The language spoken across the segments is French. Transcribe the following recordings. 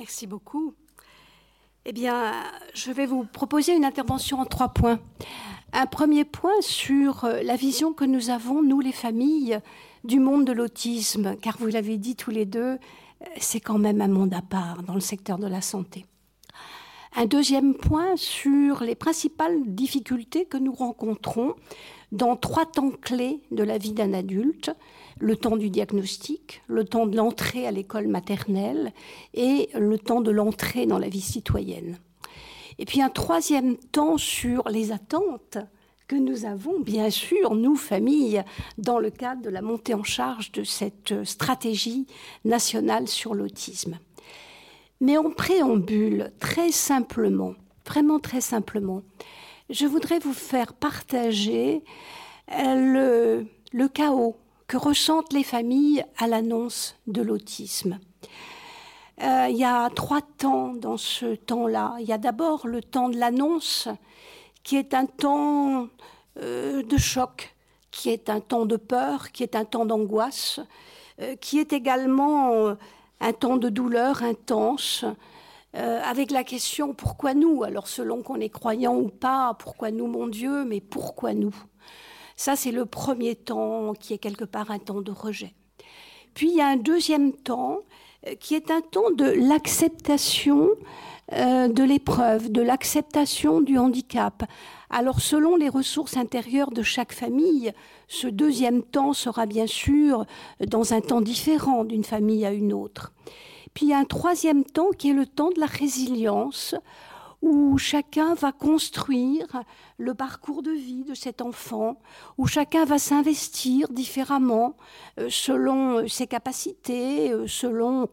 Merci beaucoup. Eh bien, je vais vous proposer une intervention en trois points. Un premier point sur euh, la vision que nous avons, nous les familles, du monde de l'autisme, car vous l'avez dit tous les deux, euh, c'est quand même un monde à part dans le secteur de la santé. Un deuxième point sur les principales difficultés que nous rencontrons dans trois temps clés de la vie d'un adulte, le temps du diagnostic, le temps de l'entrée à l'école maternelle et le temps de l'entrée dans la vie citoyenne. Et puis un troisième temps sur les attentes que nous avons, bien sûr, nous, familles, dans le cadre de la montée en charge de cette stratégie nationale sur l'autisme. Mais en préambule, très simplement, vraiment très simplement, je voudrais vous faire partager euh, le, chaos que ressentent les familles à l'annonce de l'autisme. Euh, il y a trois temps dans ce temps-là. Il y a d'abord le temps de l'annonce, qui est un temps euh, de choc, qui est un temps de peur, qui est un temps d'angoisse, qui est également un temps de douleur intense, avec la question pourquoi nous? Alors selon qu'on est croyant ou pas, pourquoi nous mon Dieu, mais pourquoi nous? Ça, c'est le premier temps qui est quelque part un temps de rejet. Puis il y a un deuxième temps euh, qui est un temps de l'acceptation euh, de l'épreuve, de l'acceptation du handicap. Alors selon les ressources intérieures de chaque famille, ce deuxième temps sera bien sûr dans un temps différent d'une famille à une autre. Puis il y a un troisième temps qui est le temps de la résilience, où chacun va construire le parcours de vie de cet enfant, où chacun va s'investir différemment euh, selon euh, ses capacités, euh, selon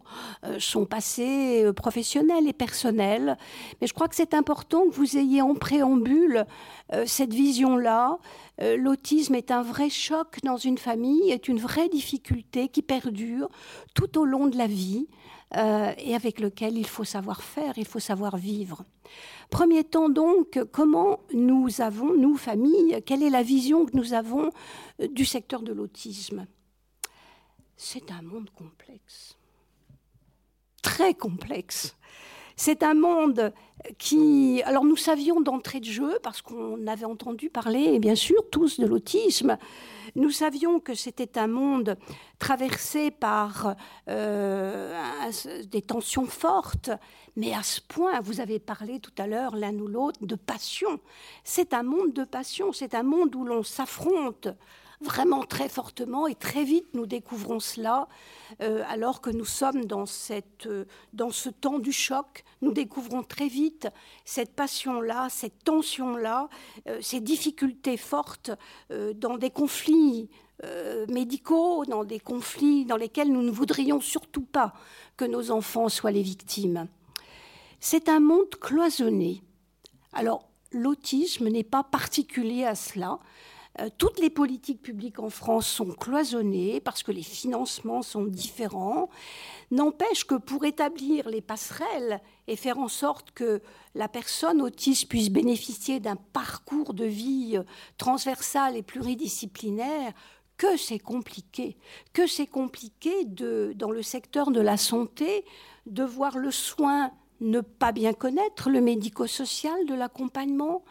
son passé professionnel et personnel. Mais je crois que c'est important que vous ayez en préambule cette vision-là. L'autisme est un vrai choc dans une famille, est une vraie difficulté qui perdure tout au long de la vie. Euh, et avec lequel il faut savoir faire, il faut savoir vivre. Premier temps donc, comment nous avons, nous, familles, quelle est la vision que nous avons euh, du secteur de l'autisme? C'est un monde complexe, très complexe. C'est un monde qui... Alors nous savions d'entrée de jeu, parce qu'on avait entendu parler, bien sûr, tous de l'autisme, nous savions que c'était un monde traversé par euh, des tensions fortes, mais à ce point, vous avez parlé tout à l'heure l'un ou l'autre de passion. C'est un monde de passion, c'est un monde où l'on s'affronte vraiment très fortement et très vite nous découvrons cela euh, alors que nous sommes dans, cette, euh, dans ce temps du choc. Nous découvrons très vite cette passion-là, cette tension-là, euh, ces difficultés fortes dans des conflits médicaux, dans des conflits dans lesquels nous ne voudrions surtout pas que nos enfants soient les victimes. C'est un monde cloisonné. Alors, l'autisme n'est pas particulier à cela. Euh, toutes les politiques publiques en France sont cloisonnées parce que les financements sont différents. N'empêche que pour établir les passerelles et faire en sorte que la personne autiste puisse bénéficier d'un parcours de vie euh, transversal et pluridisciplinaire, que c'est compliqué, que c'est compliqué de, dans le secteur de la santé de voir le soin ne pas bien connaître, le médico-social de l'accompagnement,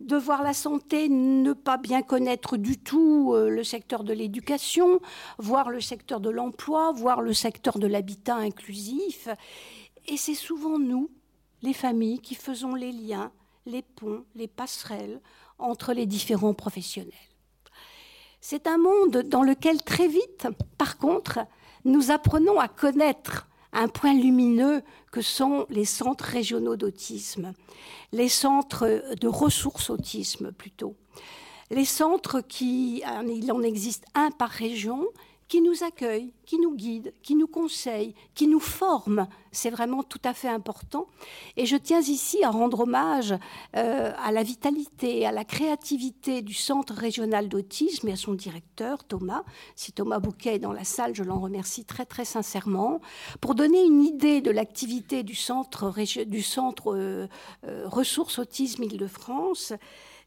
de voir la santé ne pas bien connaître du tout euh, le secteur de l'éducation, voir le secteur de l'emploi, voir le secteur de l'habitat inclusif. Et c'est souvent nous, les familles, qui faisons les liens, les ponts, les passerelles entre les différents professionnels. C'est un monde dans lequel très vite, par contre, nous apprenons à connaître un point lumineux que sont les centres régionaux d'autisme, les centres de ressources autisme plutôt. Les centres qui, il en existe un par région, qui nous accueille, qui nous guide, qui nous conseille, qui nous forme. C'est vraiment tout à fait important. Et je tiens ici à rendre hommage euh, à la vitalité, à la créativité du Centre régional d'autisme et à son directeur, Thomas. Si Thomas Bouquet est dans la salle, je l'en remercie très très sincèrement. Pour donner une idée de l'activité du Centre, du centre euh, euh, Ressources Autisme Île-de-France,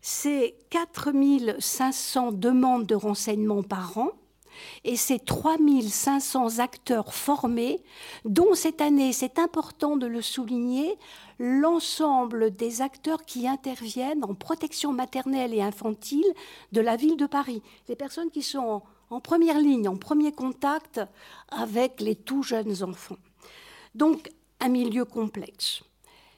c'est 4500 demandes de renseignements par an Et ces 3500 acteurs formés, dont cette année, c'est important de le souligner, l'ensemble des acteurs qui interviennent en protection maternelle et infantile de la ville de Paris. Les personnes qui sont en, première ligne, en premier contact avec les tout jeunes enfants. Donc, un milieu complexe.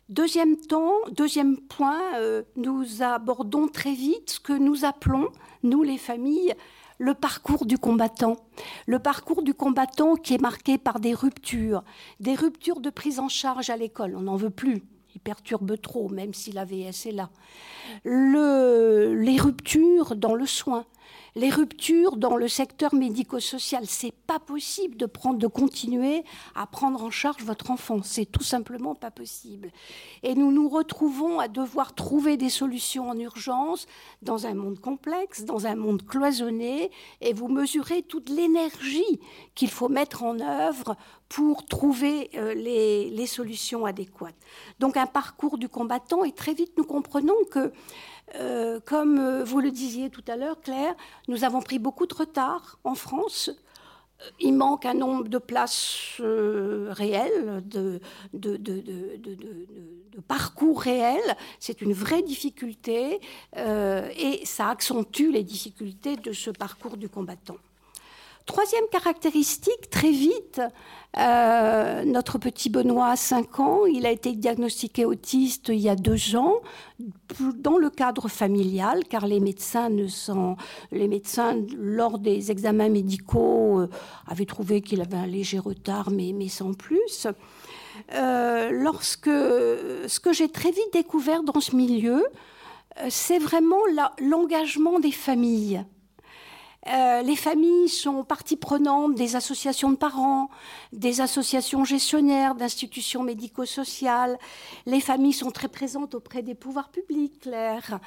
Deuxième temps, deuxième point, euh, nous abordons très vite ce que nous appelons, nous les familles, le parcours du combattant. Le parcours du combattant qui est marqué par des ruptures, des ruptures de prise en charge à l'école. On n'en veut plus. Il perturbe trop, même si la VS est là. les ruptures dans le soin, les ruptures dans le secteur médico-social. C'est pas possible de continuer à prendre en charge votre enfant. C'est tout simplement pas possible. Et nous nous retrouvons à devoir trouver des solutions en urgence dans un monde complexe, dans un monde cloisonné, et vous mesurez toute l'énergie qu'il faut mettre en œuvre pour trouver euh, les, solutions adéquates. Donc un parcours du combattant, et très vite nous comprenons que euh, comme euh, vous le disiez tout à l'heure, Claire, nous avons pris beaucoup de retard en France. Il manque un nombre de places euh, réelles, de, parcours réels. C'est une vraie difficulté et ça accentue les difficultés de ce parcours du combattant. Troisième caractéristique, très vite, euh, notre petit Benoît a 5 ans, il a été diagnostiqué autiste il y a deux ans, dans le cadre familial, car les médecins, lors des examens médicaux, euh, avaient trouvé qu'il avait un léger retard, mais, mais sans plus. Euh, lorsque, ce que j'ai très vite découvert dans ce milieu, c'est vraiment l'engagement des familles. Euh, les familles sont partie prenante des associations de parents, des associations gestionnaires, d'institutions médico-sociales. Les familles sont très présentes auprès des pouvoirs publics, Claire,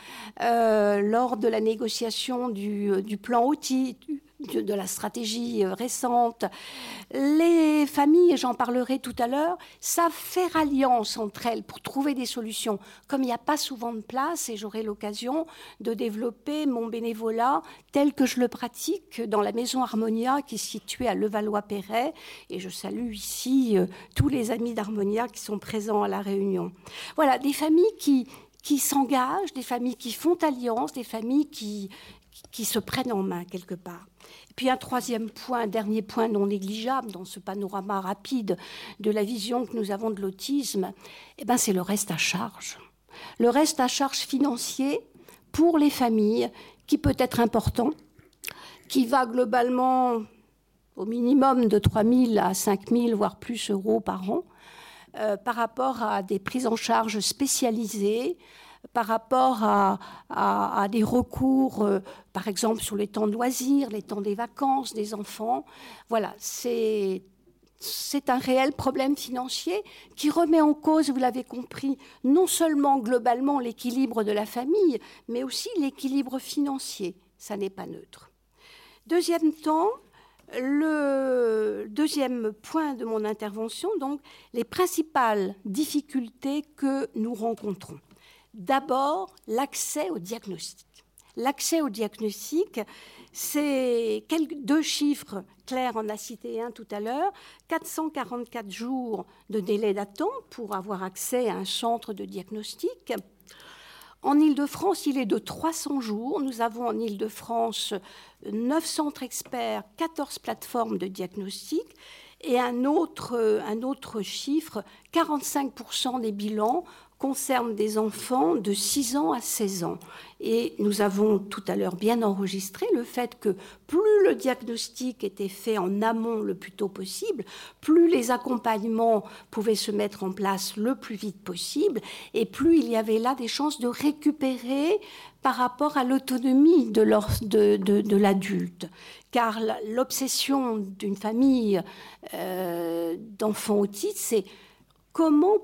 euh, lors de la négociation du, du plan outil, de, la stratégie euh, récente. Les familles, et j'en parlerai tout à l'heure, savent faire alliance entre elles pour trouver des solutions. Comme il n'y a pas souvent de place, et j'aurai l'occasion de développer mon bénévolat tel que je le pratique dans la maison Harmonia qui est située à Levallois-Perret. Et je salue ici euh, tous les amis d'Harmonia qui sont présents à la réunion. Voilà, des familles qui, qui s'engagent, des familles qui font alliance, des familles qui, qui se prennent en main quelque part. Et puis un troisième point, un dernier point non négligeable dans ce panorama rapide de la vision que nous avons de l'autisme, eh ben c'est le reste à charge. Le reste à charge financier pour les familles qui peut être important, qui va globalement au minimum de 3 000 à 5 000, voire plus euros par an, euh, par rapport à des prises en charge spécialisées, par rapport à, des recours, euh, par exemple sur les temps de loisirs, les temps des vacances des enfants. Voilà, c'est c'est un réel problème financier qui remet en cause, vous l'avez compris, non seulement globalement l'équilibre de la famille, mais aussi l'équilibre financier. Ça n'est pas neutre. Deuxième temps, le deuxième point de mon intervention, donc, les principales difficultés que nous rencontrons. D'abord, l'accès au diagnostic. L'accès au diagnostic, c'est deux chiffres. Claire en a cité un tout à l'heure. 444 jours de délai d'attente pour avoir accès à un centre de diagnostic. En Ile-de-France, il est de 300 jours. Nous avons en Ile-de-France 9 centres experts, 14 plateformes de diagnostic. Et un autre, un autre chiffre, 45% des bilans concerne des enfants de 6 ans à 16 ans. Et nous avons tout à l'heure bien enregistré le fait que plus le diagnostic était fait en amont le plus tôt possible, plus les accompagnements pouvaient se mettre en place le plus vite possible, et plus il y avait là des chances de récupérer par rapport à l'autonomie de, l'adulte. Car l'obsession d'une famille euh, d'enfants autistes, c'est comment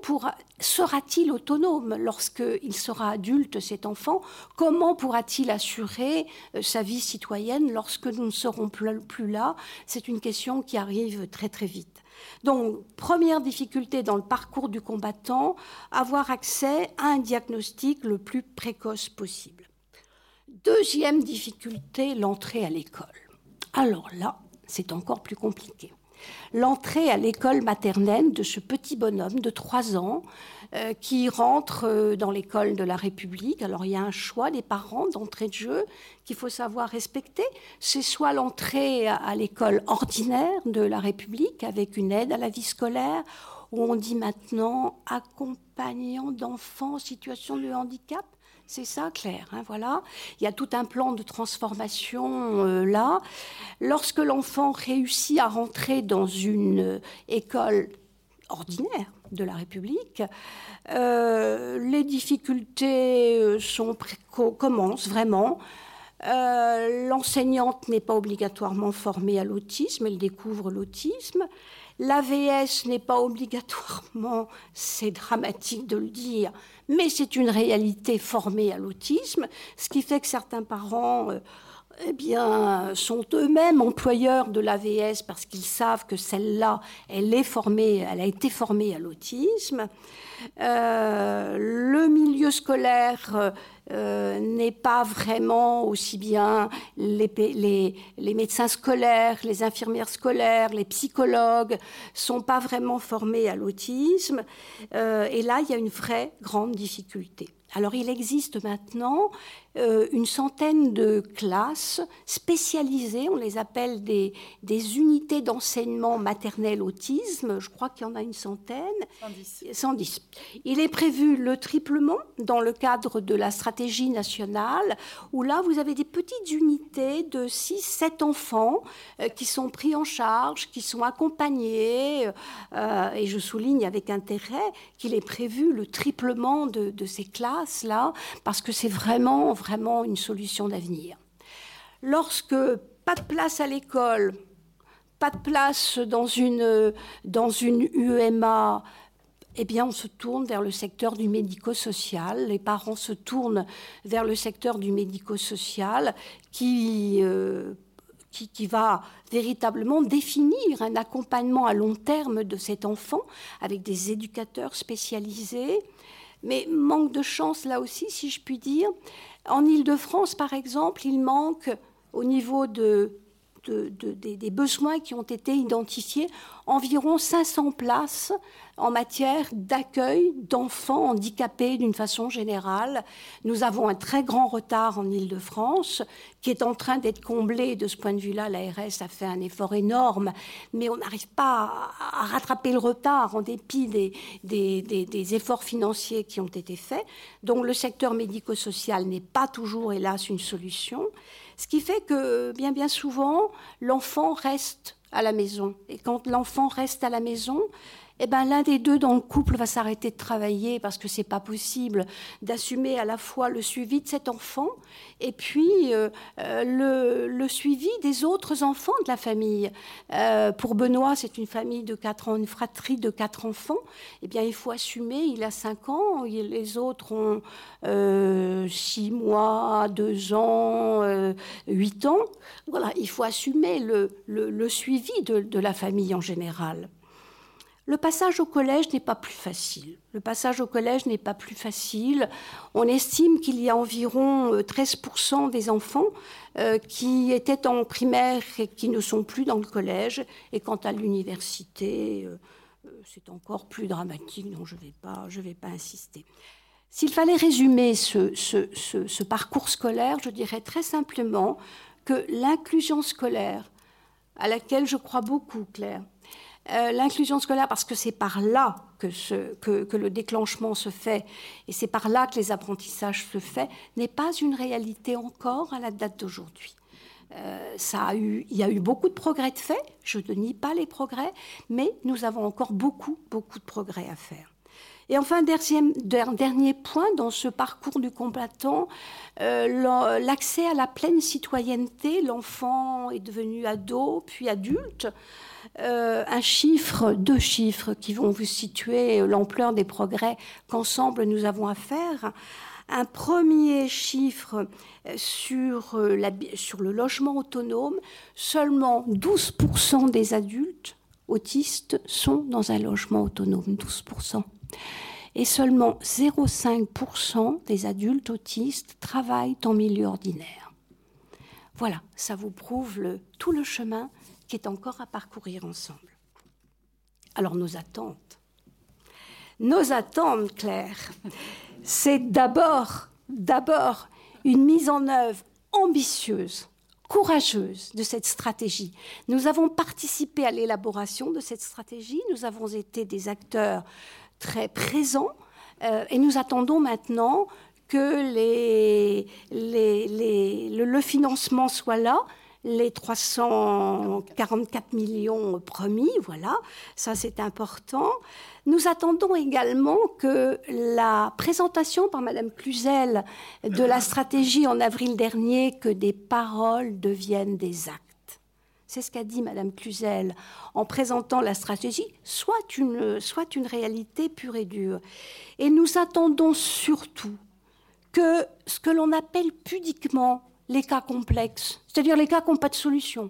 sera-t-il autonome lorsqu'il sera adulte, cet enfant? Comment pourra-t-il assurer euh, sa vie citoyenne lorsque nous ne serons plus là? C'est une question qui arrive très très vite. Donc, première difficulté dans le parcours du combattant, avoir accès à un diagnostic le plus précoce possible. Deuxième difficulté, l'entrée à l'école. Alors là, c'est encore plus compliqué. L'entrée à l'école maternelle de ce petit bonhomme de 3 ans euh, qui rentre euh, dans l'école de la République. Alors il y a un choix des parents d'entrée de jeu qu'il faut savoir respecter. C'est soit l'entrée à l'école ordinaire de la République avec une aide à la vie scolaire, où on dit maintenant accompagnant d'enfants en situation de handicap. C'est ça, Claire. Hein, voilà. Il y a tout un plan de transformation euh, là. Lorsque l'enfant réussit à rentrer dans une euh, école ordinaire de la République, euh, les difficultés commencent vraiment. L'enseignante n'est pas obligatoirement formée à l'autisme, elle découvre l'autisme. L'AVS n'est pas obligatoirement, c'est dramatique de le dire, mais c'est une réalité formée à l'autisme, ce qui fait que certains parents euh, eh bien, sont eux-mêmes employeurs de l'AVS parce qu'ils savent que celle-là, elle est formée, elle a été formée à l'autisme. Euh, le milieu scolaire euh, n'est pas vraiment aussi bien les, médecins scolaires, les infirmières scolaires, les psychologues sont pas vraiment formés à l'autisme. Euh, et là, il y a une vraie grande difficulté. Alors il existe maintenant euh, une centaine de classes spécialisées, on les appelle des, des unités d'enseignement maternel autisme, je crois qu'il y en a une centaine. 110. 110. Il est prévu le triplement dans le cadre de la stratégie nationale, où là vous avez des petites unités de 6-7 enfants euh, qui sont pris en charge, qui sont accompagnés, euh, et je souligne avec intérêt qu'il est prévu le triplement de, de ces parce que c'est vraiment vraiment une solution d'avenir. Lorsque pas de place à l'école, pas de place dans une, dans une UMA, eh bien, on se tourne vers le secteur du médico-social. Les parents se tournent vers le secteur du médico-social qui, euh, qui, va véritablement définir un accompagnement à long terme de cet enfant avec des éducateurs spécialisés. Mais manque de chance là aussi, si je puis dire. En Ile-de-France, par exemple, il manque au niveau des besoins qui ont été identifiés environ 500 places en matière d'accueil d'enfants handicapés d'une façon générale. Nous avons un très grand retard en Ile-de-France qui est en train d'être comblé. De ce point de vue-là, l'ARS a fait un effort énorme, mais on n'arrive pas à rattraper le retard en dépit des, efforts financiers qui ont été faits. Donc le secteur médico-social n'est pas toujours, hélas, une solution. Ce qui fait que bien souvent, l'enfant reste à la maison. Et quand l'enfant reste à la maison, eh ben, l'un des deux dans le couple va s'arrêter de travailler parce que c'est pas possible d'assumer à la fois le suivi de cet enfant et puis euh, euh, le, suivi des autres enfants de la famille. Euh, pour Benoît, c'est une famille de quatre ans, une fratrie de quatre enfants. Eh bien, il faut assumer. Il a cinq ans, les autres ont six mois, deux ans, huit ans. Voilà, il faut assumer le, suivi de la famille en général. Le passage au collège n'est pas plus facile. Le passage au collège n'est pas plus facile. On estime qu'il y a environ 13% euh, des enfants euh, qui étaient en primaire et qui ne sont plus dans le collège. Et quant à l'université, euh, c'est encore plus dramatique, donc je ne vais, pas, vais pas insister. S'il fallait résumer ce, ce parcours scolaire, je dirais très simplement que l'inclusion scolaire, à laquelle je crois beaucoup, Claire, euh, l'inclusion scolaire, parce que c'est par là que, le déclenchement se fait et c'est par là que les apprentissages se font, n'est pas une réalité encore à la date d'aujourd'hui. Euh, il y a eu beaucoup de progrès de fait, je ne nie pas les progrès, mais nous avons encore beaucoup, beaucoup de progrès à faire. Et enfin, dernier point dans ce parcours du combattant, euh, l'accès à la pleine citoyenneté. L'enfant est devenu ado, puis adulte. Euh, un chiffre, deux chiffres qui vont vous situer l'ampleur des progrès qu'ensemble nous avons à faire. Un premier chiffre euh, sur, la, sur le logement autonome, seulement 12% des adultes autistes sont dans un logement autonome, 12% et seulement 0,5% des adultes autistes travaillent en milieu ordinaire. Voilà, ça vous prouve tout le chemin qui est encore à parcourir ensemble. Alors nos attentes. Nos attentes, Claire, c'est d'abord, d'abord une mise en œuvre ambitieuse, courageuse de cette stratégie. Nous avons participé à l'élaboration de cette stratégie, nous avons été des acteurs très présents euh, et nous attendons maintenant que le, financement soit là, les 344 millions promis, voilà, ça c'est important. Nous attendons également que la présentation par Madame Cluzel de la stratégie en avril dernier, que des paroles deviennent des actes. C'est ce qu'a dit Madame Cluzel en présentant la stratégie, soit une, soit une réalité pure et dure. Et nous attendons surtout que ce que l'on appelle pudiquement les cas complexes, c'est-à-dire les cas qui n'ont pas de solution.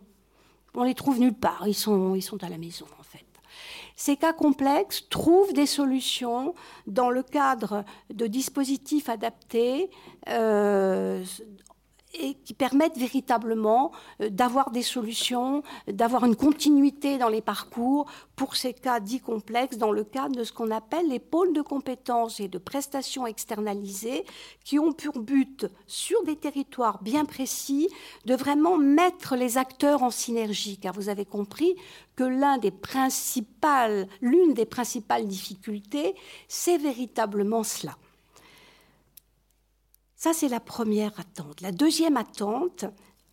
On les trouve nulle part, ils sont, à la maison en fait. Ces cas complexes trouvent des solutions dans le cadre de dispositifs adaptés euh, et qui permettent véritablement euh, d'avoir des solutions, d'avoir une continuité dans les parcours pour ces cas dits complexes dans le cadre de ce qu'on appelle les pôles de compétences et de prestations externalisées qui ont pour but, sur des territoires bien précis, de vraiment mettre les acteurs en synergie. Car vous avez compris que l'une des principales difficultés, c'est véritablement cela. Ça, c'est la première attente. La deuxième attente,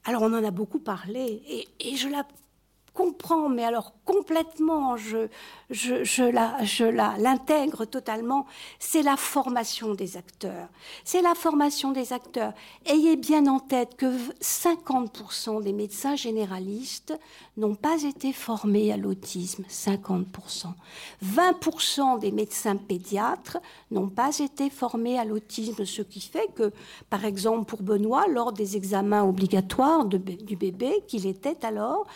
alors on en a beaucoup parlé, et, je la comprends, mais alors complètement, je, la, l'intègre totalement, c'est la formation des acteurs. C'est la formation des acteurs. Ayez bien en tête que 50% des médecins généralistes n'ont pas été formés à l'autisme, 50%. 20% des médecins pédiatres n'ont pas été formés à l'autisme, ce qui fait que, par exemple, pour Benoît, lors des examens obligatoires du bébé qu'il était alors,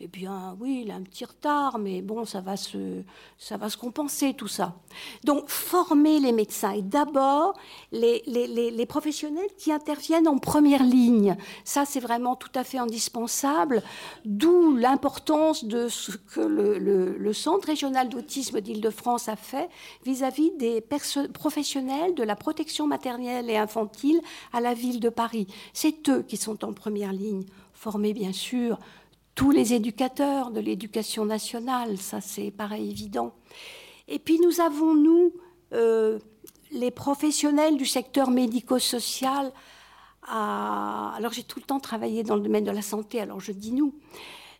eh bien, oui, il a un petit retard, mais bon, ça va se, ça va se compenser tout ça. Donc, former les médecins et d'abord les, les, professionnels qui interviennent en première ligne. Ça, c'est vraiment tout à fait indispensable, d'où l'importance de ce que le, le Centre régional d'autisme d'Île-de-France a fait vis-à-vis des professionnels de la protection maternelle et infantile à la ville de Paris. C'est eux qui sont en première ligne, formés bien sûr tous les éducateurs de l'éducation nationale, ça c'est pareil évident. Et puis nous avons, nous, euh, les professionnels du secteur médico-social, alors j'ai tout le temps travaillé dans le domaine de la santé, alors je dis nous,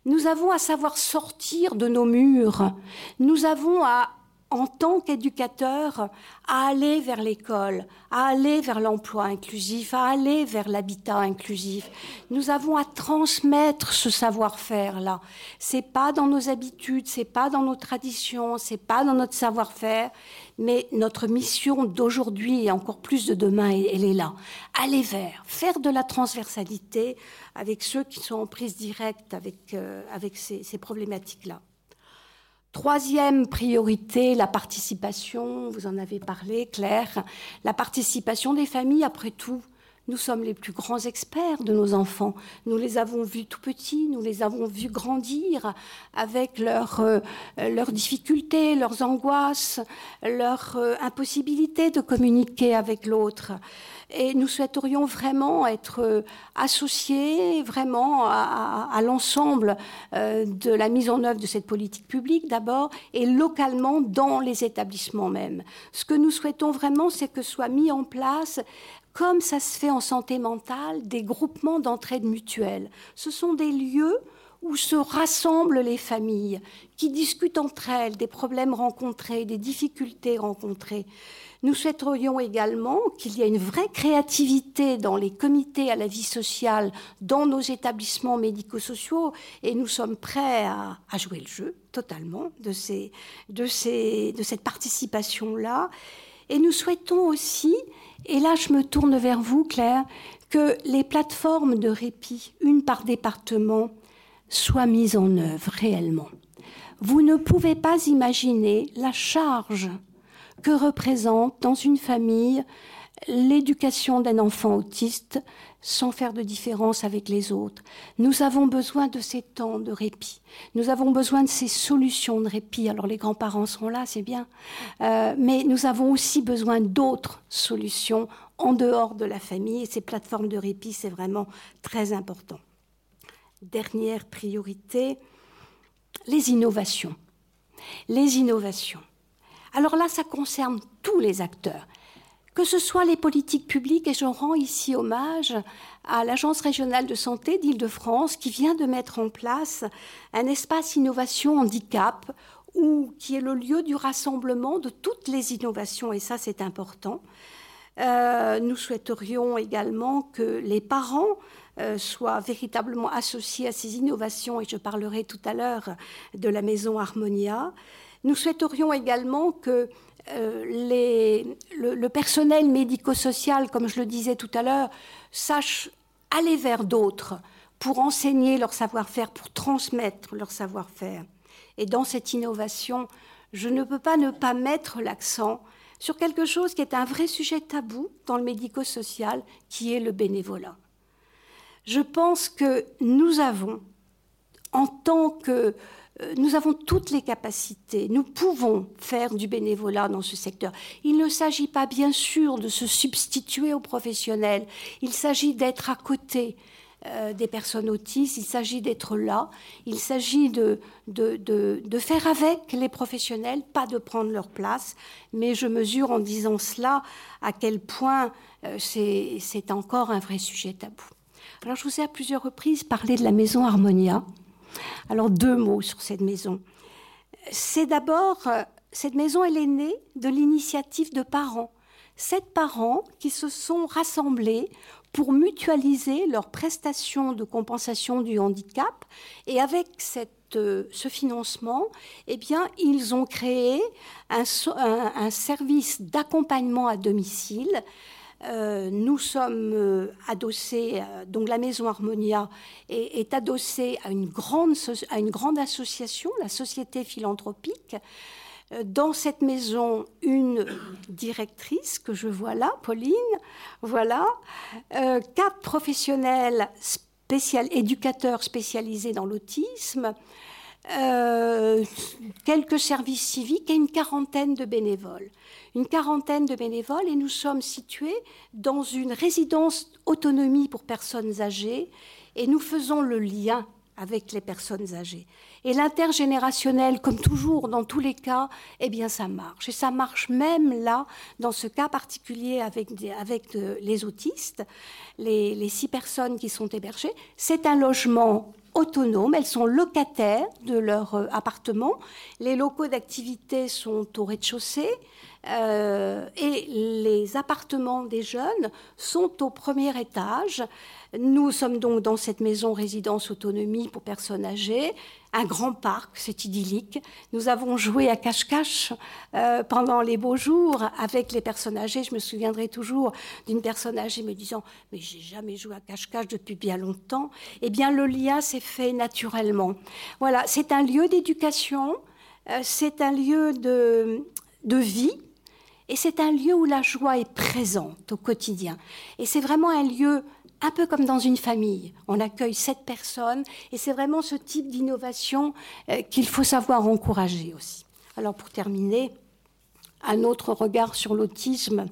nous avons à savoir sortir de nos murs, nous avons à en tant qu'éducateur, à aller vers l'école, à aller vers l'emploi inclusif, à aller vers l'habitat inclusif. Nous avons à transmettre ce savoir-faire-là. C'est pas dans nos habitudes, c'est pas dans nos traditions, c'est pas dans notre savoir-faire, mais notre mission d'aujourd'hui et encore plus de demain, elle est là. Aller vers, faire de la transversalité avec ceux qui sont en prise directe avec, euh, ces problématiques-là. Troisième priorité, la participation, vous en avez parlé, Claire, la participation des familles, après tout. Nous sommes les plus grands experts de nos enfants. Nous les avons vus tout petits, nous les avons vus grandir avec leurs, euh, leurs difficultés, leurs angoisses, leur euh, impossibilité de communiquer avec l'autre. Et nous souhaiterions vraiment être euh, associés vraiment à, l'ensemble euh, de la mise en œuvre de cette politique publique d'abord et localement dans les établissements même. Ce que nous souhaitons vraiment, c'est que soit mis en place comme ça se fait en santé mentale, des groupements d'entraide mutuelle. Ce sont des lieux où se rassemblent les familles, qui discutent entre elles des problèmes rencontrés, des difficultés rencontrées. Nous souhaiterions également qu'il y ait une vraie créativité dans les comités à la vie sociale, dans nos établissements médico-sociaux, et nous sommes prêts à, jouer le jeu totalement de, cette participation-là. Et nous souhaitons aussi, et là je me tourne vers vous Claire, que les plateformes de répit, une par département, soient mises en œuvre réellement. Vous ne pouvez pas imaginer la charge que représente dans une famille l'éducation d'un enfant autiste sans faire de différence avec les autres. Nous avons besoin de ces temps de répit. Nous avons besoin de ces solutions de répit. Alors les grands-parents sont là, c'est bien. Euh, mais nous avons aussi besoin d'autres solutions en dehors de la famille. Et ces plateformes de répit, c'est vraiment très important. Dernière priorité, les innovations. Les innovations. Alors là, ça concerne tous les acteurs que ce soit les politiques publiques, et je rends ici hommage à l'Agence régionale de santé d'Île-de-France qui vient de mettre en place un espace innovation handicap où, qui est le lieu du rassemblement de toutes les innovations, et ça c'est important. Euh, nous souhaiterions également que les parents euh, soient véritablement associés à ces innovations, et je parlerai tout à l'heure de la maison Harmonia. Nous souhaiterions également que euh, les, le, personnel médico-social, comme je le disais tout à l'heure, sache aller vers d'autres pour enseigner leur savoir-faire, pour transmettre leur savoir-faire. Et dans cette innovation, je ne peux pas ne pas mettre l'accent sur quelque chose qui est un vrai sujet tabou dans le médico-social, qui est le bénévolat. Je pense que nous avons, en tant que euh, nous avons toutes les capacités, nous pouvons faire du bénévolat dans ce secteur. Il ne s'agit pas bien sûr de se substituer aux professionnels, il s'agit d'être à côté euh, des personnes autistes, il s'agit d'être là, il s'agit de, faire avec les professionnels, pas de prendre leur place, mais je mesure en disant cela à quel point euh, c'est encore un vrai sujet tabou. Alors je vous ai à plusieurs reprises parlé de la maison Harmonia. Alors deux mots sur cette maison. C'est d'abord, euh, cette maison, elle est née de l'initiative de parents. Sept parents qui se sont rassemblés pour mutualiser leurs prestations de compensation du handicap. Et avec euh, ce financement, eh bien, ils ont créé un service d'accompagnement à domicile euh, nous sommes euh, adossés, euh, donc la Maison Harmonia est, adossée à une, grande, à une grande association, la Société philanthropique. Dans cette maison, une directrice que je vois là, Pauline, voilà, quatre professionnels éducateurs spécialisés dans l'autisme, quelques services civiques et une quarantaine de bénévoles une quarantaine de bénévoles et nous sommes situés dans une résidence autonomie pour personnes âgées et nous faisons le lien avec les personnes âgées. Et l'intergénérationnel, comme toujours dans tous les cas, eh bien ça marche. Et ça marche même là, dans ce cas particulier avec, euh, les autistes, les six personnes qui sont hébergées. C'est un logement autonome, elles sont locataires de leur euh, appartement. Les locaux d'activité sont au rez-de-chaussée. Euh, et les appartements des jeunes sont au premier étage. Nous sommes donc dans cette maison résidence autonomie pour personnes âgées, un grand parc, c'est idyllique. Nous avons joué à cache-cache euh, pendant les beaux jours avec les personnes âgées. Je me souviendrai toujours d'une personne âgée me disant Mais j'ai jamais joué à cache-cache depuis bien longtemps. Eh bien, le lien s'est fait naturellement. Voilà, c'est un lieu d'éducation, euh, c'est un lieu de, de vie et c'est un lieu où la joie est présente au quotidien. Et c'est vraiment un lieu un peu comme dans une famille. On accueille sept personnes et c'est vraiment ce type d'innovation euh, qu'il faut savoir encourager aussi. Alors pour terminer, un autre regard sur l'autisme,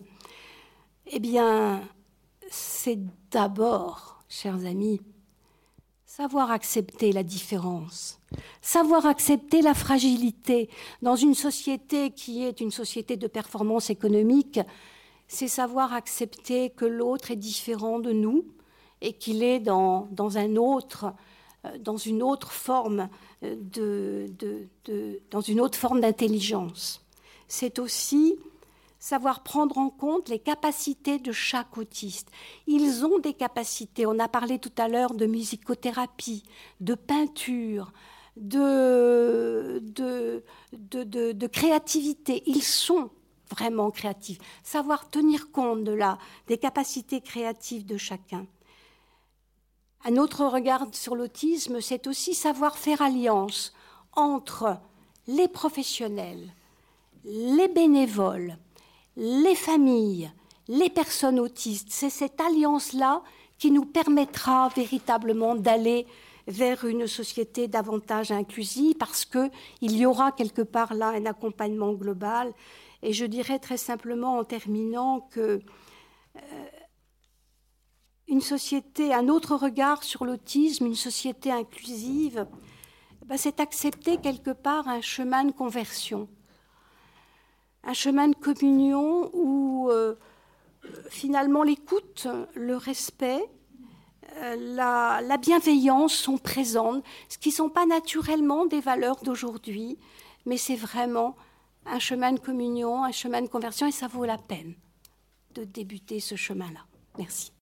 eh bien, c'est d'abord, chers amis, savoir accepter la différence, savoir accepter la fragilité. Dans une société qui est une société de performance économique, c'est savoir accepter que l'autre est différent de nous et qu'il est dans, un autre, euh, dans une autre forme euh, de, dans une autre forme d'intelligence. C'est aussi savoir prendre en compte les capacités de chaque autiste. Ils ont des capacités, on a parlé tout à l'heure de musicothérapie, de peinture, de, de, créativité. Ils sont vraiment créatifs. Savoir tenir compte de la, des capacités créatives de chacun. Un autre regard sur l'autisme, c'est aussi savoir faire alliance entre les professionnels, les bénévoles, les familles les personnes autistes. C'est cette alliance-là qui nous permettra véritablement d'aller vers une société davantage inclusive parce qu'il y aura quelque part là un accompagnement global. Et je dirais très simplement en terminant que euh, une société, un autre regard sur l'autisme, une société inclusive, ben, c'est accepter quelque part un chemin de conversion, un chemin de communion où euh, finalement l'écoute, le respect, euh, la, bienveillance sont présentes, ce qui ne sont pas naturellement des valeurs d'aujourd'hui, mais c'est vraiment un chemin de communion, un chemin de conversion, et ça vaut la peine de débuter ce chemin-là. Merci.